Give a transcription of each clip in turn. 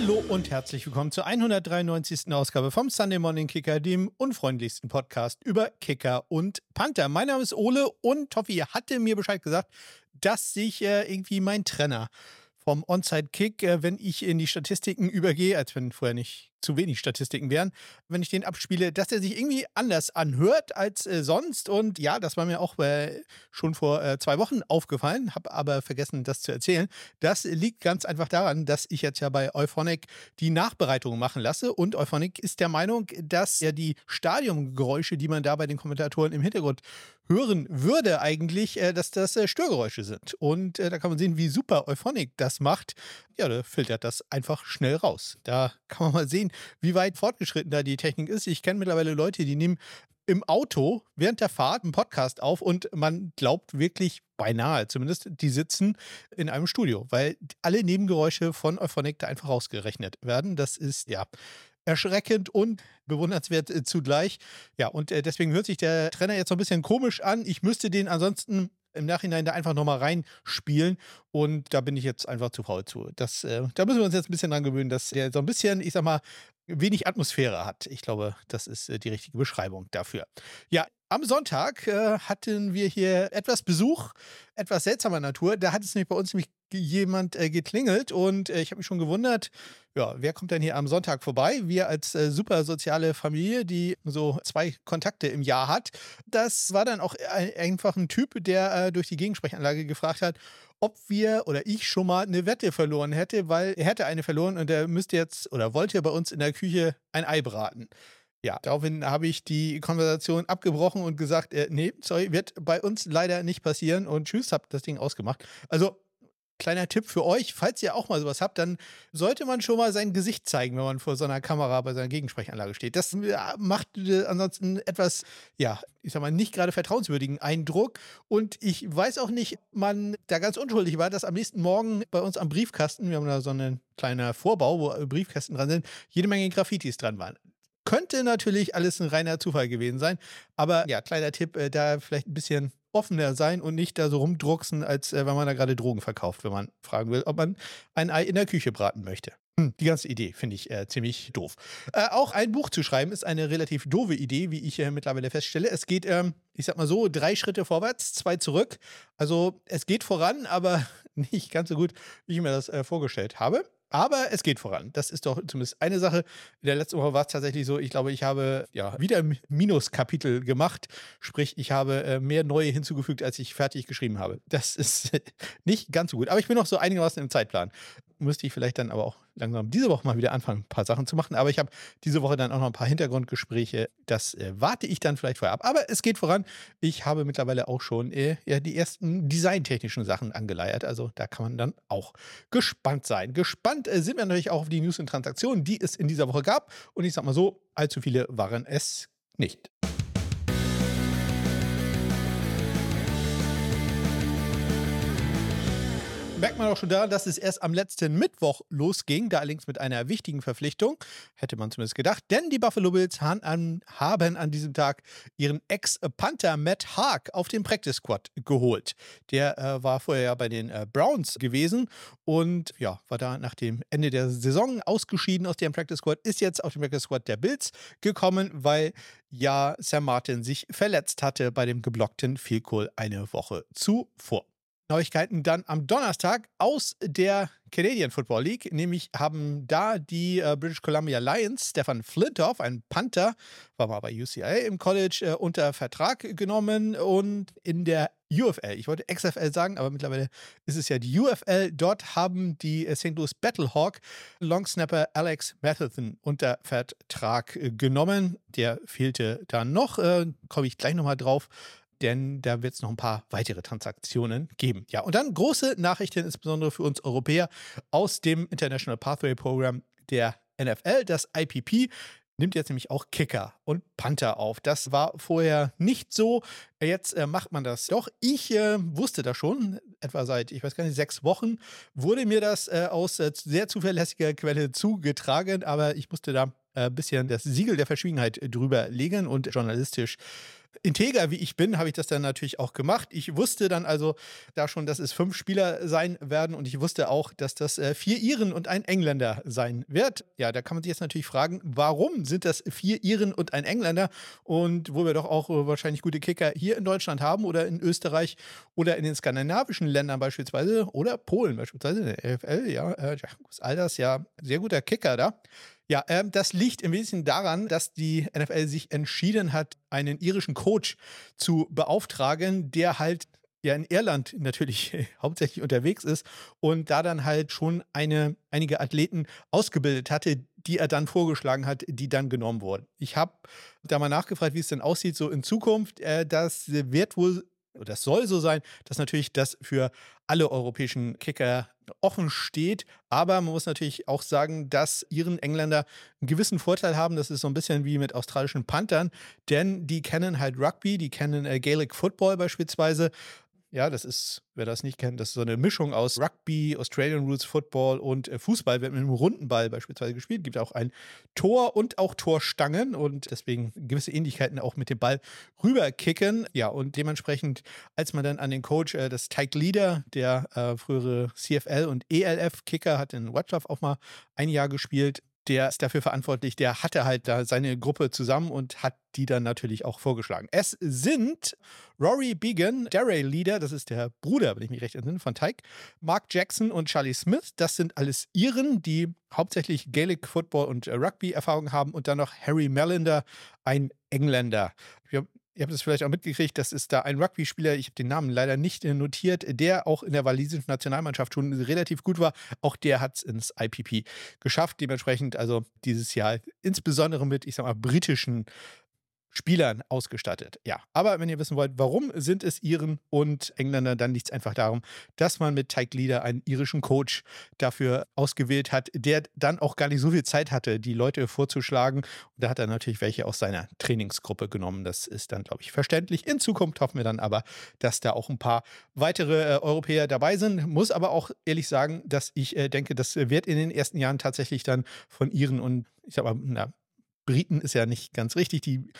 Hallo und herzlich willkommen zur 193. Ausgabe vom Sunday Morning Kicker, dem unfreundlichsten Podcast über Kicker und Panther. Mein Name ist Ole und Toffi hatte mir Bescheid gesagt, dass sich äh, irgendwie mein Trenner vom Onside-Kick, äh, wenn ich in die Statistiken übergehe, als wenn vorher nicht zu wenig Statistiken wären, wenn ich den abspiele, dass er sich irgendwie anders anhört als äh, sonst. Und ja, das war mir auch äh, schon vor äh, zwei Wochen aufgefallen, habe aber vergessen, das zu erzählen. Das liegt ganz einfach daran, dass ich jetzt ja bei Euphonic die Nachbereitung machen lasse. Und Euphonic ist der Meinung, dass ja die Stadiongeräusche, die man da bei den Kommentatoren im Hintergrund hören würde, eigentlich, äh, dass das äh, Störgeräusche sind. Und äh, da kann man sehen, wie super Euphonic das macht. Ja, da filtert das einfach schnell raus. Da kann man mal sehen, sehen, wie weit fortgeschritten da die Technik ist. Ich kenne mittlerweile Leute, die nehmen im Auto während der Fahrt einen Podcast auf und man glaubt wirklich beinahe zumindest, die sitzen in einem Studio, weil alle Nebengeräusche von Euphonic da einfach rausgerechnet werden. Das ist ja erschreckend und bewundernswert äh, zugleich. Ja, und äh, deswegen hört sich der Trainer jetzt so ein bisschen komisch an. Ich müsste den ansonsten im Nachhinein da einfach nochmal reinspielen. Und da bin ich jetzt einfach zu faul zu. Das, äh, da müssen wir uns jetzt ein bisschen dran gewöhnen, dass der so ein bisschen, ich sag mal, wenig Atmosphäre hat. Ich glaube, das ist äh, die richtige Beschreibung dafür. Ja, am Sonntag äh, hatten wir hier etwas Besuch, etwas seltsamer Natur. Da hat es nämlich bei uns nämlich jemand äh, geklingelt und äh, ich habe mich schon gewundert, ja, wer kommt denn hier am Sonntag vorbei? Wir als äh, super soziale Familie, die so zwei Kontakte im Jahr hat. Das war dann auch einfach ein Typ, der äh, durch die Gegensprechanlage gefragt hat, ob wir oder ich schon mal eine Wette verloren hätte, weil er hätte eine verloren und er müsste jetzt oder wollte bei uns in der Küche ein Ei braten. Ja, daraufhin habe ich die Konversation abgebrochen und gesagt, äh, nee, sorry, wird bei uns leider nicht passieren und tschüss, hab das Ding ausgemacht. Also Kleiner Tipp für euch, falls ihr auch mal sowas habt, dann sollte man schon mal sein Gesicht zeigen, wenn man vor so einer Kamera bei seiner Gegensprechanlage steht. Das macht äh, ansonsten etwas, ja, ich sag mal, nicht gerade vertrauenswürdigen Eindruck. Und ich weiß auch nicht, man da ganz unschuldig war, dass am nächsten Morgen bei uns am Briefkasten, wir haben da so einen kleinen Vorbau, wo Briefkästen dran sind, jede Menge Graffitis dran waren. Könnte natürlich alles ein reiner Zufall gewesen sein. Aber ja, kleiner Tipp, äh, da vielleicht ein bisschen offener sein und nicht da so rumdrucksen, als äh, wenn man da gerade Drogen verkauft, wenn man fragen will, ob man ein Ei in der Küche braten möchte. Hm, die ganze Idee finde ich äh, ziemlich doof. Äh, auch ein Buch zu schreiben ist eine relativ doofe Idee, wie ich mittlerweile feststelle. Es geht, ähm, ich sag mal so, drei Schritte vorwärts, zwei zurück. Also es geht voran, aber nicht ganz so gut, wie ich mir das äh, vorgestellt habe. Aber es geht voran. Das ist doch zumindest eine Sache. In der letzten Woche war es tatsächlich so, ich glaube, ich habe ja wieder Minuskapitel gemacht. Sprich, ich habe äh, mehr neue hinzugefügt, als ich fertig geschrieben habe. Das ist nicht ganz so gut. Aber ich bin noch so einigermaßen im Zeitplan müsste ich vielleicht dann aber auch langsam diese Woche mal wieder anfangen, ein paar Sachen zu machen. Aber ich habe diese Woche dann auch noch ein paar Hintergrundgespräche. Das äh, warte ich dann vielleicht vorher ab. Aber es geht voran. Ich habe mittlerweile auch schon äh, ja, die ersten designtechnischen Sachen angeleiert. Also da kann man dann auch gespannt sein. Gespannt äh, sind wir natürlich auch auf die News und Transaktionen, die es in dieser Woche gab. Und ich sag mal so, allzu viele waren es nicht. Merkt man auch schon daran, dass es erst am letzten Mittwoch losging, da allerdings mit einer wichtigen Verpflichtung, hätte man zumindest gedacht, denn die Buffalo Bills haben an diesem Tag ihren Ex-Panther Matt Haag auf den Practice Squad geholt. Der äh, war vorher ja bei den äh, Browns gewesen und ja, war da nach dem Ende der Saison ausgeschieden aus dem Practice Squad, ist jetzt auf den Practice Squad der Bills gekommen, weil ja Sam Martin sich verletzt hatte bei dem geblockten Field Goal eine Woche zuvor. Neuigkeiten dann am Donnerstag aus der Canadian Football League. Nämlich haben da die äh, British Columbia Lions Stefan Flintoff, ein Panther, war mal bei UCLA im College, äh, unter Vertrag genommen und in der UFL, ich wollte XFL sagen, aber mittlerweile ist es ja die UFL. Dort haben die äh, St. Louis Battlehawk Longsnapper Alex Matheson unter Vertrag äh, genommen. Der fehlte dann noch, äh, komme ich gleich nochmal drauf denn da wird es noch ein paar weitere Transaktionen geben. Ja, und dann große Nachrichten, insbesondere für uns Europäer, aus dem International Pathway Program der NFL, das IPP nimmt jetzt nämlich auch Kicker und Panther auf. Das war vorher nicht so. Jetzt äh, macht man das doch. Ich äh, wusste das schon, etwa seit, ich weiß gar nicht, sechs Wochen wurde mir das äh, aus äh, sehr zuverlässiger Quelle zugetragen, aber ich musste da ein äh, bisschen das Siegel der Verschwiegenheit drüber legen und journalistisch integer wie ich bin, habe ich das dann natürlich auch gemacht. Ich wusste dann also da schon, dass es fünf Spieler sein werden und ich wusste auch, dass das äh, vier Iren und ein Engländer sein wird. Ja, da kann man sich jetzt natürlich fragen, warum sind das vier Iren und ein Engländer? Und wo wir doch auch äh, wahrscheinlich gute Kicker hier in Deutschland haben oder in Österreich oder in den skandinavischen Ländern beispielsweise oder Polen beispielsweise, in der LFL, ja, äh, all das ja sehr guter Kicker da. Ja, ähm, das liegt im Wesentlichen daran, dass die NFL sich entschieden hat, einen irischen Coach zu beauftragen, der halt ja in Irland natürlich hauptsächlich unterwegs ist und da dann halt schon eine, einige Athleten ausgebildet hatte, die er dann vorgeschlagen hat, die dann genommen wurden. Ich habe da mal nachgefragt, wie es denn aussieht, so in Zukunft. Äh, das wird wohl das soll so sein, dass natürlich das für alle europäischen Kicker offen steht. Aber man muss natürlich auch sagen, dass ihren Engländer einen gewissen Vorteil haben. Das ist so ein bisschen wie mit australischen Panthern, denn die kennen halt Rugby, die kennen äh, Gaelic Football beispielsweise. Ja, das ist, wer das nicht kennt, das ist so eine Mischung aus Rugby, Australian Rules Football und äh, Fußball wird mit einem runden Ball beispielsweise gespielt. Gibt auch ein Tor und auch Torstangen und deswegen gewisse Ähnlichkeiten auch mit dem Ball rüberkicken. Ja, und dementsprechend, als man dann an den Coach, äh, das Tyke Leader, der äh, frühere CFL und ELF-Kicker, hat in Watchlove auch mal ein Jahr gespielt, der ist dafür verantwortlich, der hatte halt da seine Gruppe zusammen und hat die dann natürlich auch vorgeschlagen. Es sind Rory Began, Derry Leader, das ist der Bruder, wenn ich mich recht entsinne, von Tyke, Mark Jackson und Charlie Smith, das sind alles Iren, die hauptsächlich Gaelic Football und Rugby Erfahrung haben und dann noch Harry Melinder, ein Engländer. Wir Ihr habt es vielleicht auch mitgekriegt, das ist da ein Rugby-Spieler, ich habe den Namen leider nicht notiert, der auch in der walisischen Nationalmannschaft schon relativ gut war. Auch der hat es ins IPP geschafft. Dementsprechend also dieses Jahr insbesondere mit, ich sag mal, britischen Spielern ausgestattet. Ja, aber wenn ihr wissen wollt, warum sind es Iren und Engländer, dann liegt es einfach darum, dass man mit Tyke Leader einen irischen Coach dafür ausgewählt hat, der dann auch gar nicht so viel Zeit hatte, die Leute vorzuschlagen. Und da hat er natürlich welche aus seiner Trainingsgruppe genommen. Das ist dann, glaube ich, verständlich. In Zukunft hoffen wir dann aber, dass da auch ein paar weitere äh, Europäer dabei sind. Muss aber auch ehrlich sagen, dass ich äh, denke, das wird in den ersten Jahren tatsächlich dann von Iren und ich sag mal, na, Briten ist ja nicht ganz richtig. Die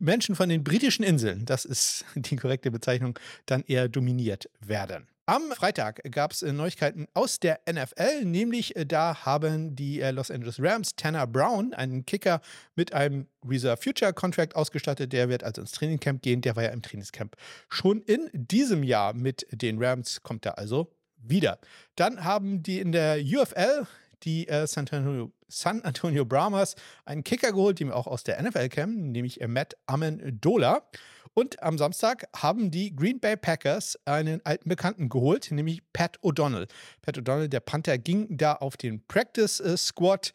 Menschen von den britischen Inseln, das ist die korrekte Bezeichnung, dann eher dominiert werden. Am Freitag gab es äh, Neuigkeiten aus der NFL, nämlich äh, da haben die äh, Los Angeles Rams Tanner Brown, einen Kicker mit einem Reserve Future Contract ausgestattet. Der wird also ins Trainingcamp gehen. Der war ja im Trainingscamp schon in diesem Jahr mit den Rams, kommt er also wieder. Dann haben die in der UFL die äh, San, Antonio, San Antonio Brahmas einen Kicker geholt, den wir auch aus der NFL kennen, nämlich äh, Matt Amendola. Und am Samstag haben die Green Bay Packers einen alten Bekannten geholt, nämlich Pat O'Donnell. Pat O'Donnell, der Panther, ging da auf den Practice äh, Squad.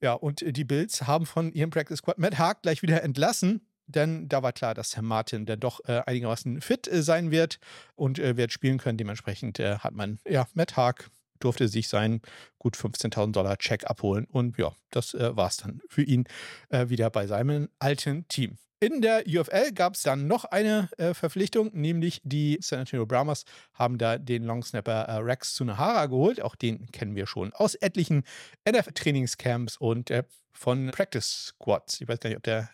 Ja, und die Bills haben von ihrem Practice Squad Matt Haag gleich wieder entlassen denn da war klar, dass Herr Martin dann doch äh, einigermaßen fit äh, sein wird und äh, wird spielen können. Dementsprechend äh, hat man ja Matt Haag durfte sich seinen gut 15.000 Dollar Check abholen. Und ja, das äh, war es dann für ihn äh, wieder bei seinem alten Team. In der UFL gab es dann noch eine äh, Verpflichtung, nämlich die San Antonio Brahmas haben da den Longsnapper äh, Rex Tsunahara geholt. Auch den kennen wir schon aus etlichen NFL-Trainingscamps und äh, von Practice Squads. Ich weiß gar nicht, ob der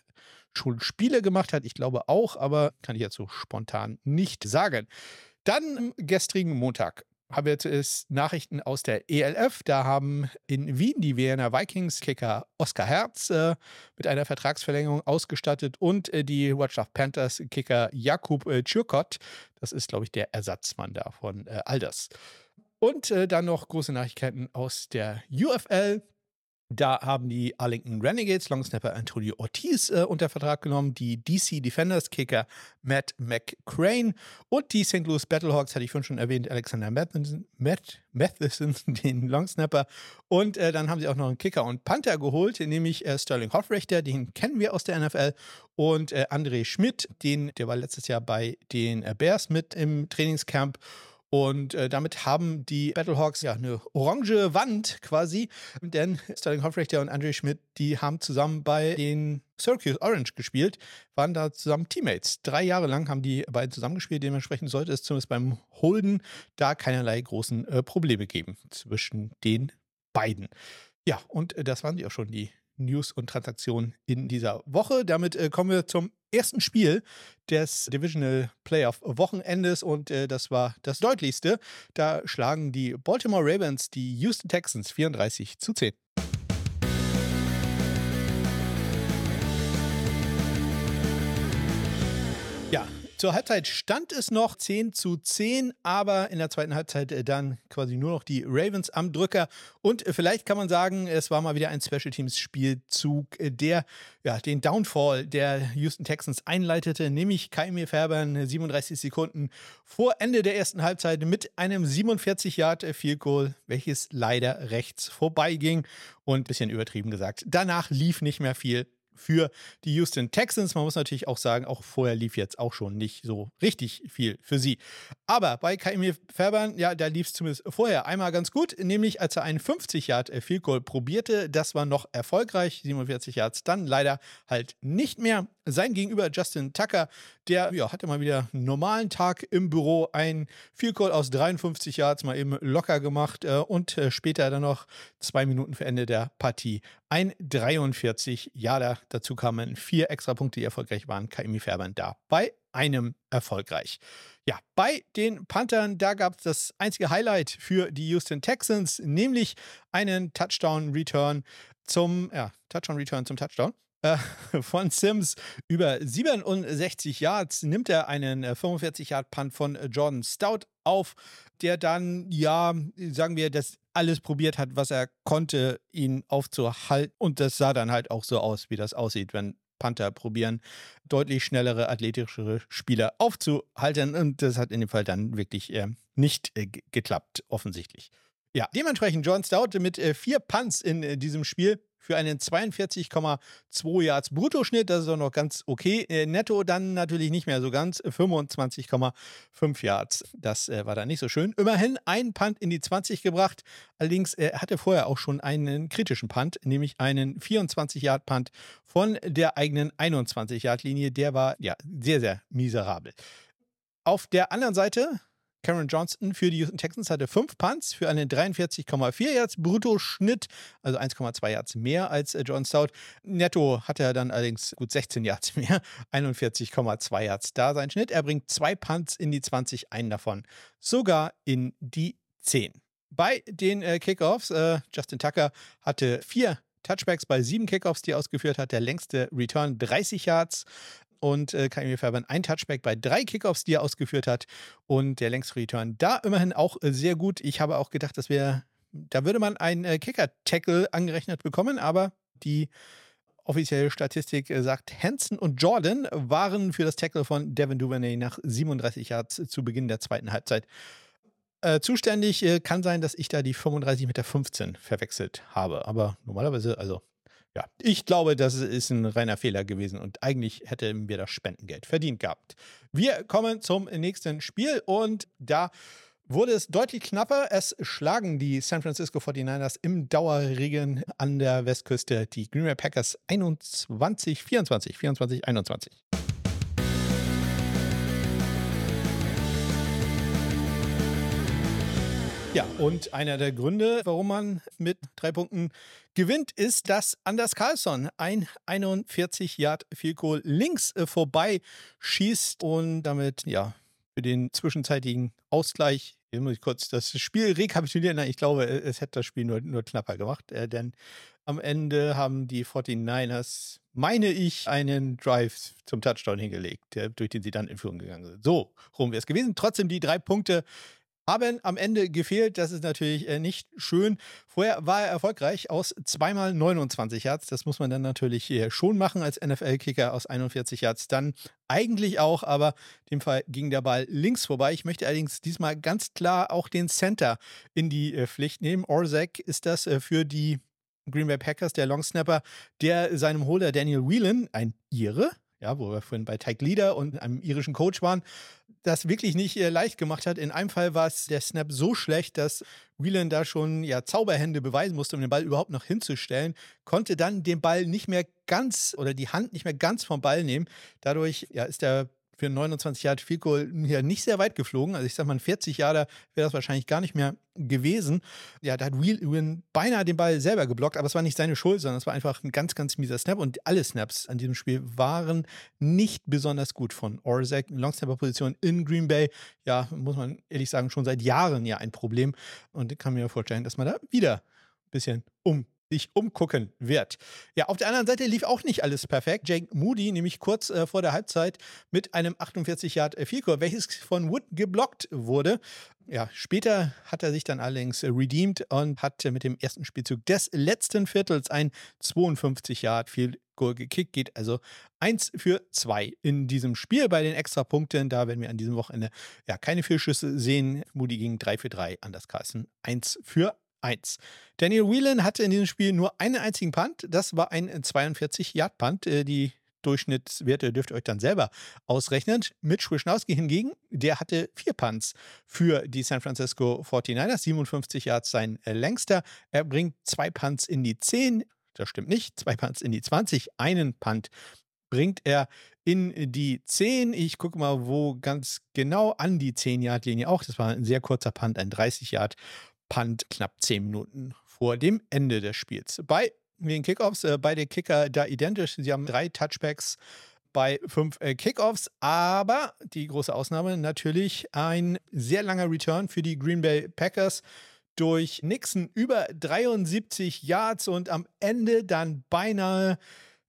schon Spiele gemacht hat. Ich glaube auch, aber kann ich jetzt so spontan nicht sagen. Dann am gestrigen Montag haben wir zuerst Nachrichten aus der ELF. Da haben in Wien die Wiener Vikings-Kicker Oskar Herz äh, mit einer Vertragsverlängerung ausgestattet und äh, die Watchdog Panthers-Kicker Jakub äh, Czurkot. Das ist, glaube ich, der Ersatzmann da von äh, Alders. Und äh, dann noch große Nachrichten aus der UFL. Da haben die Arlington Renegades Longsnapper Antonio Ortiz äh, unter Vertrag genommen, die DC Defenders Kicker Matt McCrane und die St. Louis Battlehawks, hatte ich vorhin schon erwähnt, Alexander Matheson, Matt Matheson den Longsnapper. Und äh, dann haben sie auch noch einen Kicker und Panther geholt, nämlich äh, Sterling Hoffrechter, den kennen wir aus der NFL, und äh, André Schmidt, den, der war letztes Jahr bei den äh, Bears mit im Trainingscamp. Und äh, damit haben die Battlehawks ja eine orange Wand quasi, denn Sterling Hoffrechter und Andre Schmidt, die haben zusammen bei den Syracuse Orange gespielt, waren da zusammen Teammates. Drei Jahre lang haben die beiden zusammengespielt, dementsprechend sollte es zumindest beim Holden da keinerlei großen äh, Probleme geben zwischen den beiden. Ja, und äh, das waren die auch schon, die News und Transaktionen in dieser Woche. Damit äh, kommen wir zum ersten Spiel des Divisional Playoff Wochenendes und äh, das war das deutlichste. Da schlagen die Baltimore Ravens die Houston Texans 34 zu 10. Zur Halbzeit stand es noch 10 zu 10, aber in der zweiten Halbzeit äh, dann quasi nur noch die Ravens am Drücker. Und äh, vielleicht kann man sagen, es war mal wieder ein Special Teams Spielzug, äh, der ja, den Downfall der Houston Texans einleitete, nämlich Kaimir Färbern 37 Sekunden vor Ende der ersten Halbzeit mit einem 47 Yard Field Goal, welches leider rechts vorbeiging und ein bisschen übertrieben gesagt. Danach lief nicht mehr viel für die Houston Texans. Man muss natürlich auch sagen, auch vorher lief jetzt auch schon nicht so richtig viel für sie. Aber bei Kaimir Färbern, ja, da lief es zumindest vorher einmal ganz gut, nämlich als er einen 50 Yard Field Goal probierte, das war noch erfolgreich, 47 Yards, dann leider halt nicht mehr. Sein Gegenüber Justin Tucker, der ja, hatte mal wieder einen normalen Tag im Büro, ein Field Goal aus 53 Yards mal eben locker gemacht äh, und äh, später dann noch zwei Minuten für Ende der Partie ein 43 Yarder. Dazu kamen vier extra Punkte, die erfolgreich waren. Kaimi Färbern da bei einem erfolgreich. Ja, bei den Panthern, da gab es das einzige Highlight für die Houston Texans, nämlich einen Touchdown-Return zum, ja, Touchdown-Return zum Touchdown äh, von Sims über 67 Yards nimmt er einen 45-Yard-Punt äh, von äh, Jordan Stout auf, der dann, ja, sagen wir, das alles probiert hat, was er konnte, ihn aufzuhalten. Und das sah dann halt auch so aus, wie das aussieht, wenn Panther probieren, deutlich schnellere, athletischere Spieler aufzuhalten. Und das hat in dem Fall dann wirklich äh, nicht äh, geklappt, offensichtlich. Ja, dementsprechend John Stout mit äh, vier Punts in diesem Spiel für einen 42,2 Yards Bruttoschnitt. Das ist auch noch ganz okay. Äh, netto dann natürlich nicht mehr so ganz. 25,5 Yards. Das äh, war dann nicht so schön. Immerhin ein Punt in die 20 gebracht. Allerdings äh, hatte vorher auch schon einen kritischen Punt, nämlich einen 24-Yard-Punt von der eigenen 21-Yard-Linie. Der war ja sehr, sehr miserabel. Auf der anderen Seite Cameron Johnston für die Houston Texans hatte fünf Punts für einen 43,4 Yards Bruttoschnitt, also 1,2 Yards mehr als äh, John Stout. Netto hatte er dann allerdings gut 16 Yards mehr, 41,2 Yards da sein Schnitt. Er bringt zwei Punts in die 20, einen davon sogar in die 10. Bei den äh, Kickoffs, äh, Justin Tucker hatte vier Touchbacks bei sieben Kickoffs, die er ausgeführt hat. Der längste Return 30 Yards und äh, Kaimir Färbern ein Touchback bei drei Kickoffs, die er ausgeführt hat und der längste Return da immerhin auch äh, sehr gut. Ich habe auch gedacht, dass wir, da würde man einen äh, Kicker-Tackle angerechnet bekommen, aber die offizielle Statistik äh, sagt, Hansen und Jordan waren für das Tackle von Devin Duvernay nach 37 Yards zu Beginn der zweiten Halbzeit äh, zuständig. Äh, kann sein, dass ich da die 35 mit der 15 verwechselt habe. Aber normalerweise, also ja, ich glaube, das ist ein reiner Fehler gewesen und eigentlich hätten wir das Spendengeld verdient gehabt. Wir kommen zum nächsten Spiel und da wurde es deutlich knapper. Es schlagen die San Francisco 49ers im Dauerregen an der Westküste die Green Bay Packers 21, 24, 24, 21. Ja, und einer der Gründe, warum man mit drei Punkten gewinnt, ist, dass Anders Carlsson ein 41 Yard Field Goal links äh, vorbei schießt und damit ja für den zwischenzeitigen Ausgleich hier muss ich kurz das Spiel rekapitulieren. Ich glaube, es hätte das Spiel nur, nur knapper gemacht, äh, denn am Ende haben die 49ers, meine ich, einen Drive zum Touchdown hingelegt, durch den sie dann in Führung gegangen sind. So rum wäre es gewesen. Trotzdem die drei Punkte haben am Ende gefehlt. Das ist natürlich äh, nicht schön. Vorher war er erfolgreich aus zweimal 29 Yards. Das muss man dann natürlich hier schon machen als NFL-Kicker aus 41 Yards. Dann eigentlich auch, aber in dem Fall ging der Ball links vorbei. Ich möchte allerdings diesmal ganz klar auch den Center in die äh, Pflicht nehmen. Orzek ist das äh, für die Green Bay Packers, der Longsnapper, der seinem Holder Daniel Whelan, ein Ire, ja, wo wir vorhin bei Tyke Leader und einem irischen Coach waren, das wirklich nicht äh, leicht gemacht hat. In einem Fall war es der Snap so schlecht, dass Whelan da schon ja, Zauberhände beweisen musste, um den Ball überhaupt noch hinzustellen, konnte dann den Ball nicht mehr ganz oder die Hand nicht mehr ganz vom Ball nehmen. Dadurch ja, ist der für 29 Jahre Goal ja nicht sehr weit geflogen. Also ich sag mal, 40 Jahre wäre das wahrscheinlich gar nicht mehr gewesen. Ja, da hat Wheel beinahe den Ball selber geblockt, aber es war nicht seine Schuld, sondern es war einfach ein ganz, ganz mieser Snap und alle Snaps an diesem Spiel waren nicht besonders gut von Orzek. Longsnapper-Position in Green Bay, ja, muss man ehrlich sagen, schon seit Jahren ja ein Problem und ich kann mir vorstellen, dass man da wieder ein bisschen um sich umgucken wird. Ja, auf der anderen Seite lief auch nicht alles perfekt. Jake Moody, nämlich kurz äh, vor der Halbzeit mit einem 48 Yard Vielkur, welches von Wood geblockt wurde. Ja, später hat er sich dann allerdings redeemed und hat mit dem ersten Spielzug des letzten Viertels ein 52 Yard Field Goal gekickt. Geht also 1 für 2 in diesem Spiel bei den Extrapunkten. Da werden wir an diesem Wochenende ja keine Fehlschüsse sehen. Moody ging 3 für 3, Anders Carlson 1 für 1. Daniel Whelan hatte in diesem Spiel nur einen einzigen Punt. Das war ein 42-Yard-Punt. Äh, die Durchschnittswerte dürft ihr euch dann selber ausrechnen. Mitch Wischnowski hingegen, der hatte vier Punts für die San Francisco 49ers. 57 Yards sein längster. Er bringt zwei Punts in die 10. Das stimmt nicht. Zwei Punts in die 20. Einen Punt bringt er in die 10. Ich gucke mal, wo ganz genau an die 10-Yard-Linie auch. Das war ein sehr kurzer Punt, ein 30-Yard Punt knapp zehn Minuten vor dem Ende des Spiels. Bei den Kickoffs, äh, beide Kicker da identisch. Sie haben drei Touchbacks bei fünf äh, Kickoffs, aber die große Ausnahme natürlich ein sehr langer Return für die Green Bay Packers durch Nixon über 73 Yards und am Ende dann beinahe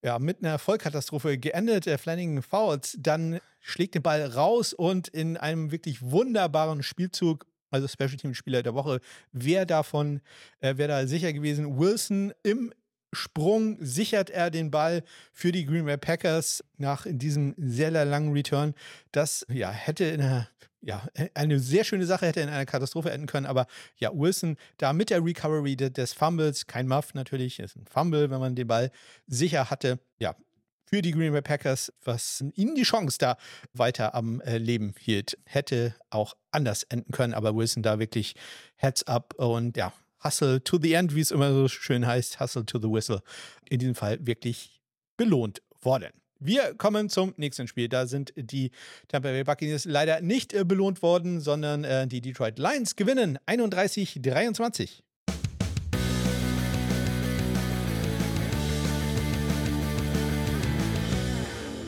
ja, mit einer Vollkatastrophe geendet. Der Flanagan Fouls dann schlägt den Ball raus und in einem wirklich wunderbaren Spielzug also Special Team Spieler der Woche, wer davon, äh, wäre da sicher gewesen. Wilson im Sprung sichert er den Ball für die Green Bay Packers nach diesem sehr langen Return. Das ja, hätte in einer, ja, eine sehr schöne Sache hätte in einer Katastrophe enden können, aber ja, Wilson da mit der Recovery des Fumbles, kein Muff natürlich, ist ein Fumble, wenn man den Ball sicher hatte. Ja, für die Green Bay Packers, was ihnen die Chance da weiter am äh, Leben hielt. Hätte auch anders enden können, aber Wilson da wirklich Heads up und ja, Hustle to the end, wie es immer so schön heißt, Hustle to the Whistle. In diesem Fall wirklich belohnt worden. Wir kommen zum nächsten Spiel. Da sind die Tampa Bay Buccaneers leider nicht äh, belohnt worden, sondern äh, die Detroit Lions gewinnen 31-23.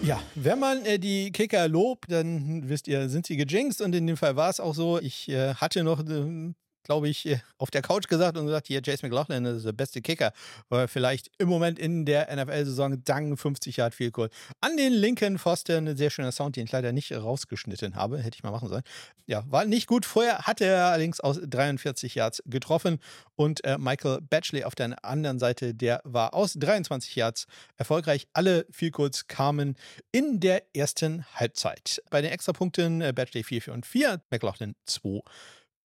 Ja, wenn man äh, die Kicker lobt, dann wisst ihr, sind sie gejinxt und in dem Fall war es auch so. Ich äh, hatte noch äh, glaube ich, äh, auf der Couch gesagt und gesagt, hier, Jace McLaughlin ist der beste Kicker. Oder vielleicht im Moment in der NFL-Saison dank 50 Yard Field Goal. An den linken Pfosten, ein sehr schöner Sound, den ich leider nicht rausgeschnitten habe. Hätte ich mal machen sollen. Ja, war nicht gut. Vorher hatte er allerdings aus 43 Yards getroffen und äh, Michael Batchley auf der anderen Seite, der war aus 23 Yards erfolgreich. Alle Field Goals kamen in der ersten Halbzeit. Bei den Extrapunkten äh, Batchley 4, 4 und 4, McLaughlin 2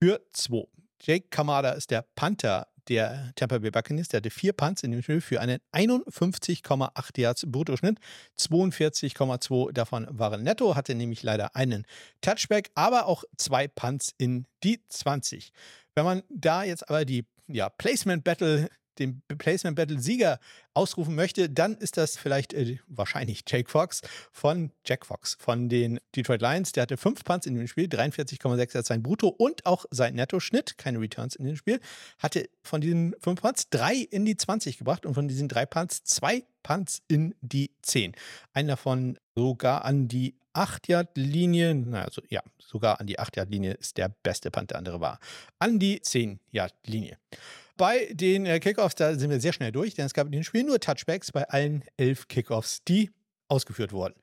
für 2. Jake Kamada ist der Panther der Tampa Bay Buccaneers. Der hatte vier Punts in dem Spiel für einen 51,8 Yards Bruttoschnitt. 42,2 davon waren netto, hatte nämlich leider einen Touchback, aber auch zwei Punts in die 20. Wenn man da jetzt aber die ja, Placement Battle den Placement Battle Sieger ausrufen möchte, dann ist das vielleicht äh, wahrscheinlich Jake Fox von Jack Fox von den Detroit Lions. Der hatte fünf Punts in dem Spiel, 43,6 als sein Brutto und auch sein Netto-Schnitt, keine Returns in dem Spiel. Hatte von diesen fünf Punts drei in die 20 gebracht und von diesen drei Punts zwei Punts in die 10. Einer davon sogar an die 8-Yard-Linie, also ja, sogar an die 8-Yard-Linie ist der beste Punt, der andere war an die 10-Yard-Linie. Bei den äh, Kickoffs, da sind wir sehr schnell durch, denn es gab in den Spielen nur Touchbacks bei allen elf Kickoffs, die ausgeführt wurden.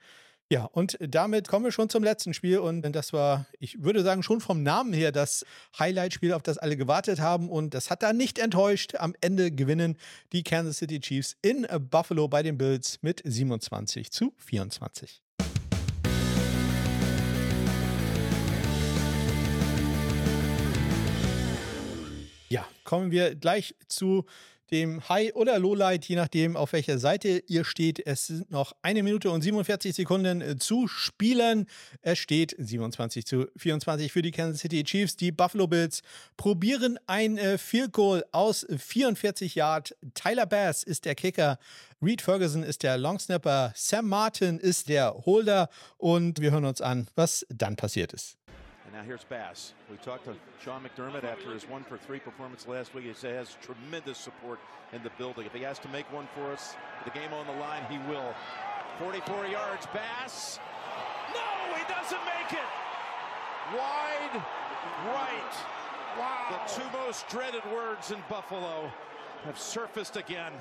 Ja, und damit kommen wir schon zum letzten Spiel und das war, ich würde sagen, schon vom Namen her das Highlight-Spiel, auf das alle gewartet haben und das hat da nicht enttäuscht. Am Ende gewinnen die Kansas City Chiefs in Buffalo bei den Bills mit 27 zu 24. Ja, kommen wir gleich zu dem High- oder Lowlight, je nachdem, auf welcher Seite ihr steht. Es sind noch eine Minute und 47 Sekunden äh, zu spielen. Es steht 27 zu 24 für die Kansas City Chiefs. Die Buffalo Bills probieren ein äh, Field Goal aus 44 Yard. Tyler Bass ist der Kicker. Reed Ferguson ist der Longsnapper. Sam Martin ist der Holder. Und wir hören uns an, was dann passiert ist. Now here's Bass. We talked to Sean McDermott after his one for three performance last week. He has tremendous support in the building. If he has to make one for us, the game on the line, he will. 44 yards, Bass. No, he doesn't make it. Wide right. Wow. The two most dreaded words in Buffalo have surfaced again.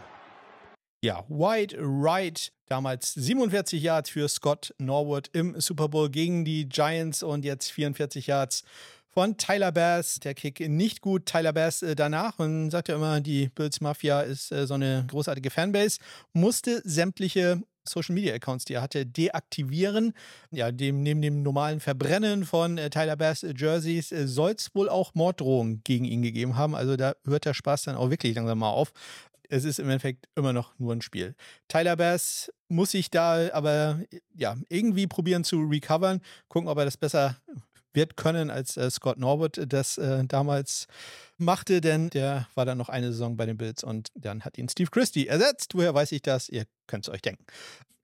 Ja, White Right, damals 47 Yards für Scott Norwood im Super Bowl gegen die Giants und jetzt 44 Yards von Tyler Bass. Der Kick nicht gut. Tyler Bass äh, danach und sagt ja immer, die Bills Mafia ist äh, so eine großartige Fanbase, musste sämtliche Social Media Accounts, die er hatte, deaktivieren. Ja, dem, neben dem normalen Verbrennen von äh, Tyler Bass äh, Jerseys äh, soll es wohl auch Morddrohungen gegen ihn gegeben haben. Also da hört der Spaß dann auch wirklich langsam mal auf es ist im Endeffekt immer noch nur ein Spiel. Tyler Bass muss sich da aber ja irgendwie probieren zu recovern, gucken, ob er das besser wird können, als äh, Scott Norwood das äh, damals machte, denn der war dann noch eine Saison bei den Bills und dann hat ihn Steve Christie ersetzt. Woher weiß ich das? Ihr könnt es euch denken.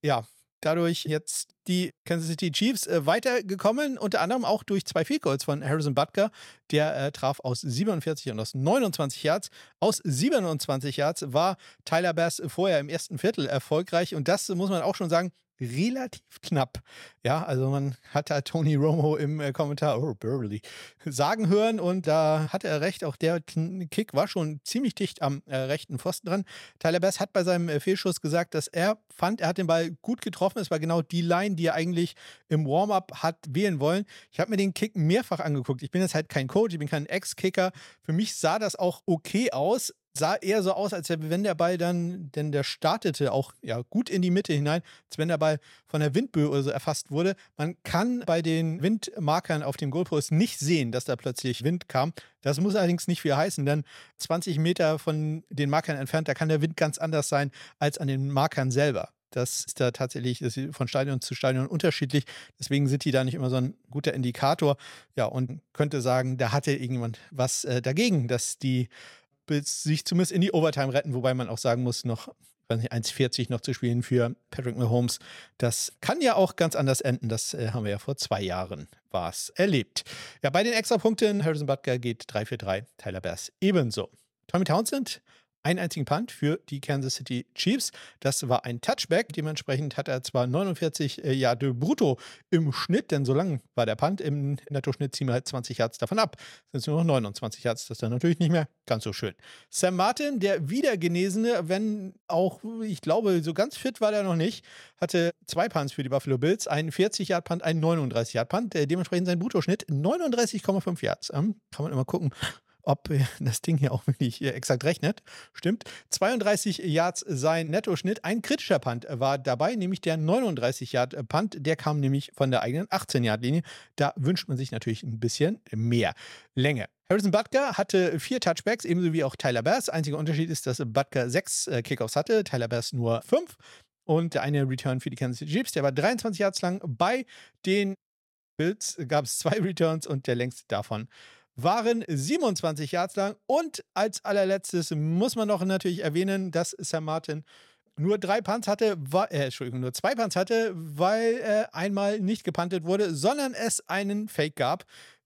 Ja, dadurch jetzt die Kansas City Chiefs äh, weitergekommen, unter anderem auch durch zwei Field Goals von Harrison Butker. Der äh, traf aus 47 und aus 29 Yards. Aus 27 Yards war Tyler Bass vorher im ersten Viertel erfolgreich und das muss man auch schon sagen, relativ knapp. Ja, also man hat da Tony Romo im äh, Kommentar, oh, Burley, sagen hören und da hat er recht, auch der Kick war schon ziemlich dicht am äh, rechten Pfosten dran. Tyler Bass hat bei seinem äh, Fehlschuss gesagt, dass er fand, er hat den Ball gut getroffen. Es war genau die Line, die er eigentlich im Warm-up hat wählen wollen. Ich habe mir den Kick mehrfach angeguckt. Ich bin jetzt halt kein Coach, ich bin kein Ex-Kicker. Für mich sah das auch okay aus, sah eher so aus, als wenn der Ball dann, denn der startete auch ja, gut in die Mitte hinein, als wenn der Ball von der Windböe oder so erfasst wurde. Man kann bei den Windmarkern auf dem Goalpost nicht sehen, dass da plötzlich Wind kam. Das muss allerdings nicht viel heißen, denn 20 Meter von den Markern entfernt, da kann der Wind ganz anders sein als an den Markern selber. Das ist da tatsächlich ist von Stadion zu Stadion unterschiedlich. Deswegen sind die da nicht immer so ein guter Indikator. Ja, und könnte sagen, da hatte irgendjemand was äh, dagegen, dass die Sich zumindest in die Overtime retten, wobei man auch sagen muss, noch 1,40 noch zu spielen für Patrick Mahomes. Das kann ja auch ganz anders enden. Das äh, haben wir ja vor zwei Jahren was erlebt. Ja, bei den Extrapunkten, Harrison Butker geht 3 für 3, Tyler Bass ebenso. Tommy Townsend einen einzigen Punt für die Kansas City Chiefs. Das war ein Touchback. Dementsprechend hat er zwar 49 äh, Yards brutto im Schnitt, denn so lang war der Punt. Im Nettoschnitt ziehen wir halt 20 Yards davon ab. Sind es nur noch 29 Yards. Das ist dann natürlich nicht mehr ganz so schön. Sam Martin, der Wiedergenesene, wenn auch, ich glaube, so ganz fit war der noch nicht, hatte zwei Punts für die Buffalo Bills. Einen 40-Yard-Punt, einen 39-Yard-Punt. Dementsprechend sein Bruttoschnitt 39,5 Yards. Ähm, kann man immer gucken ob das Ding hier auch wirklich exakt rechnet. Stimmt. 32 Yards sein Nettoschnitt. Ein kritischer Punt war dabei, nämlich der 39 Yard Punt. Der kam nämlich von der eigenen 18 Yard Linie. Da wünscht man sich natürlich ein bisschen mehr Länge. Harrison Butker hatte vier Touchbacks, ebenso wie auch Tyler Bass. Einziger Unterschied ist, dass Butker sechs äh, Kickoffs hatte, Tyler Bass nur fünf. Und der eine Return für die Kansas City Chiefs, der war 23 Yards lang. Bei den Bills gab es zwei Returns und der längste davon waren 27 Yards lang. Und als allerletztes muss man noch natürlich erwähnen, dass Sam Martin nur drei Punts hatte, äh, Entschuldigung, nur zwei Punts hatte, weil äh, einmal nicht gepantet wurde, sondern es einen Fake gab.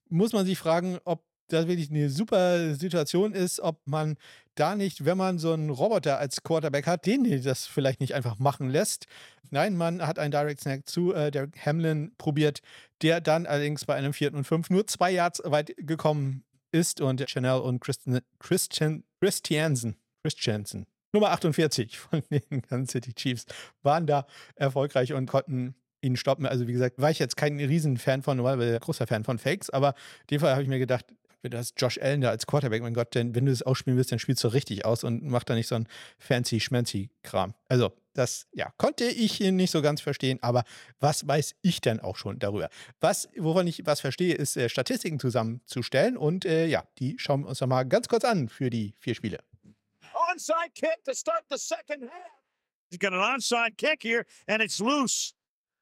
Muss man sich fragen, ob das wirklich eine super Situation ist, ob man da nicht, wenn man so einen Roboter als Quarterback hat, den das vielleicht nicht einfach machen lässt. Nein, man hat einen Direct Snack zu äh, Derek Hamlin probiert, der dann allerdings bei einem vierten und fünf nur zwei Yards weit gekommen ist und Chanel und Christian, Christian, Christiansen, Christiansen, Nummer 48 von den Kansas City Chiefs, waren da erfolgreich und konnten ihn stoppen. Also wie gesagt, war ich jetzt kein Riesenfan von, weil großer Fan von Fakes, aber in dem Fall habe ich mir gedacht, du hast Josh Allen da als Quarterback, mein Gott, denn wenn du das ausspielen willst, dann spielst du richtig aus und mach da nicht so ein fancy schmancy Kram. Also, das ja, konnte ich nicht so ganz verstehen, aber was weiß ich denn auch schon darüber? Was, wovon ich was verstehe, ist äh, Statistiken zusammenzustellen und äh, ja, die schauen wir uns noch mal ganz kurz an für die vier Spiele. On onside kick to start the second half. He's got an onside kick here, and it's loose.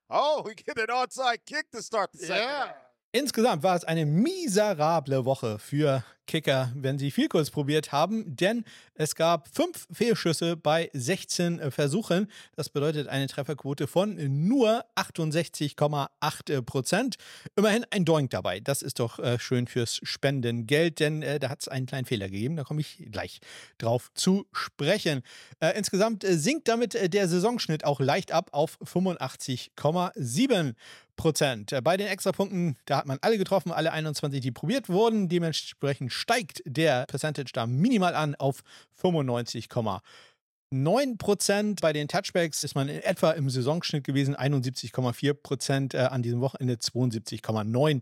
Oh, we get an onside kick to start the second yeah. half. Insgesamt war es eine miserable Woche für Kicker, wenn sie viel kurz probiert haben, denn es gab fünf Fehlschüsse bei 16 äh, Versuchen. Das bedeutet eine Trefferquote von nur 68,8 Prozent. Immerhin ein Doink dabei. Das ist doch äh, schön fürs Spendengeld, denn äh, da hat es einen kleinen Fehler gegeben. Da komme ich gleich drauf zu sprechen. Äh, insgesamt äh, sinkt damit äh, der Saisonschnitt auch leicht ab auf 85,7 Prozent. Bei den Extrapunkten, da hat man alle getroffen, alle 21, die probiert wurden. Dementsprechend steigt der Percentage da minimal an auf 95,9 Prozent. Bei den Touchbacks ist man in etwa im Saisonschnitt gewesen, 71,4 Prozent, äh, an diesem Wochenende 72,9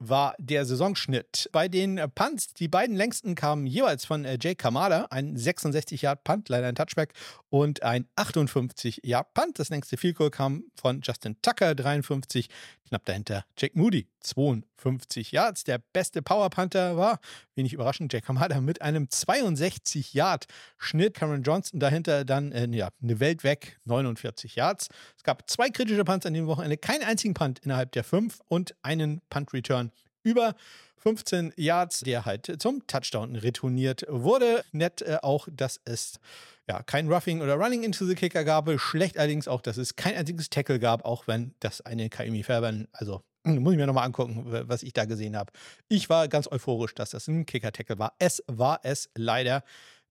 war der Saisonschnitt. Bei den Punts, die beiden längsten kamen jeweils von äh, Jake Kamada, ein 66-Yard-Punt, leider ein Touchback, und ein 58-Yard-Punt. Das längste Field Goal kam von Justin Tucker, 53, knapp dahinter Jake Moody, 52 Yards. Der beste Power-Punter war, wenig überraschend, Jake Kamada mit einem 62-Yard-Schnitt. Cameron Johnson dahinter dann äh, ja, eine Welt weg, 49 Yards. Es gab zwei kritische Punts an dem Wochenende, keinen einzigen Punt innerhalb der fünf und einen Punt-Return über 15 Yards, der halt zum Touchdown retourniert wurde. Nett äh, auch, dass es ja kein Roughing oder Running into the Kicker gab. Schlecht allerdings auch, dass es kein einziges Tackle gab, auch wenn das eine Kaimi Fairbairn, also muss ich mir nochmal angucken, was ich da gesehen habe. Ich war ganz euphorisch, dass das ein Kicker-Tackle war. Es war es leider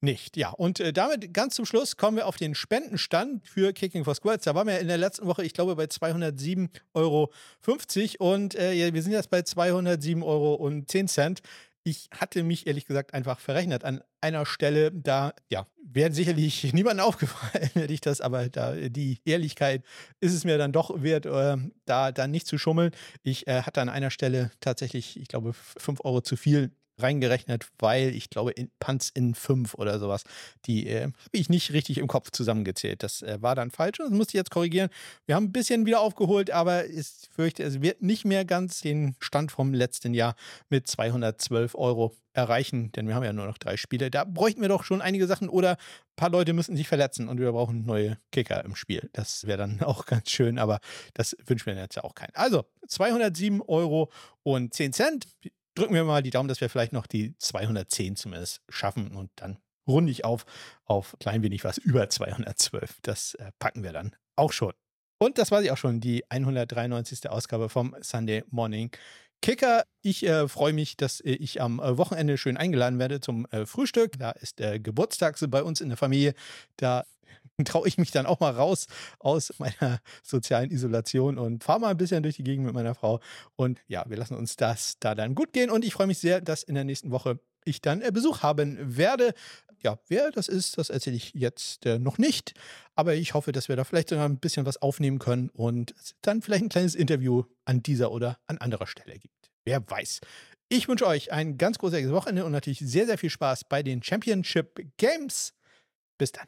nicht. Ja, und äh, damit ganz zum Schluss kommen wir auf den Spendenstand für Kicking for Squads. Da waren wir in der letzten Woche, ich glaube, bei 207,50 Euro und äh, wir sind jetzt bei 207,10 Euro. Ich hatte mich ehrlich gesagt einfach verrechnet an einer Stelle. Da ja, wäre sicherlich niemandem aufgefallen, hätte ich das, aber da die Ehrlichkeit ist es mir dann doch wert, äh, da dann nicht zu schummeln. Ich äh, hatte an einer Stelle tatsächlich, ich glaube, 5 Euro zu viel reingerechnet, weil ich glaube, in Punts in 5 oder sowas, die äh, habe ich nicht richtig im Kopf zusammengezählt. Das äh, war dann falsch und das musste ich jetzt korrigieren. Wir haben ein bisschen wieder aufgeholt, aber ich fürchte, es wird nicht mehr ganz den Stand vom letzten Jahr mit 212 Euro erreichen, denn wir haben ja nur noch drei Spiele. Da bräuchten wir doch schon einige Sachen oder ein paar Leute müssen sich verletzen und wir brauchen neue Kicker im Spiel. Das wäre dann auch ganz schön, aber das wünschen wir jetzt ja auch keinen. Also 207 Euro und 10 Cent drücken wir mal die Daumen, dass wir vielleicht noch die 210 zumindest schaffen und dann runde ich auf auf klein wenig was über 212. Das äh, packen wir dann auch schon. Und das war sie auch schon, die 193. Ausgabe vom Sunday Morning Kicker. Ich äh, freue mich, dass äh, ich am äh, Wochenende schön eingeladen werde zum äh, Frühstück. Da ist der Geburtstag bei uns in der Familie. Da traue ich mich dann auch mal raus aus meiner sozialen Isolation und fahre mal ein bisschen durch die Gegend mit meiner Frau. Und ja, wir lassen uns das da dann gut gehen. Und ich freue mich sehr, dass in der nächsten Woche ich dann äh, Besuch haben werde. Ja, wer das ist, das erzähle ich jetzt äh, noch nicht. Aber ich hoffe, dass wir da vielleicht sogar ein bisschen was aufnehmen können und dann vielleicht ein kleines Interview an dieser oder an anderer Stelle gibt. Wer weiß. Ich wünsche euch ein ganz großartiges Wochenende und natürlich sehr, sehr viel Spaß bei den Championship Games. Bis dann.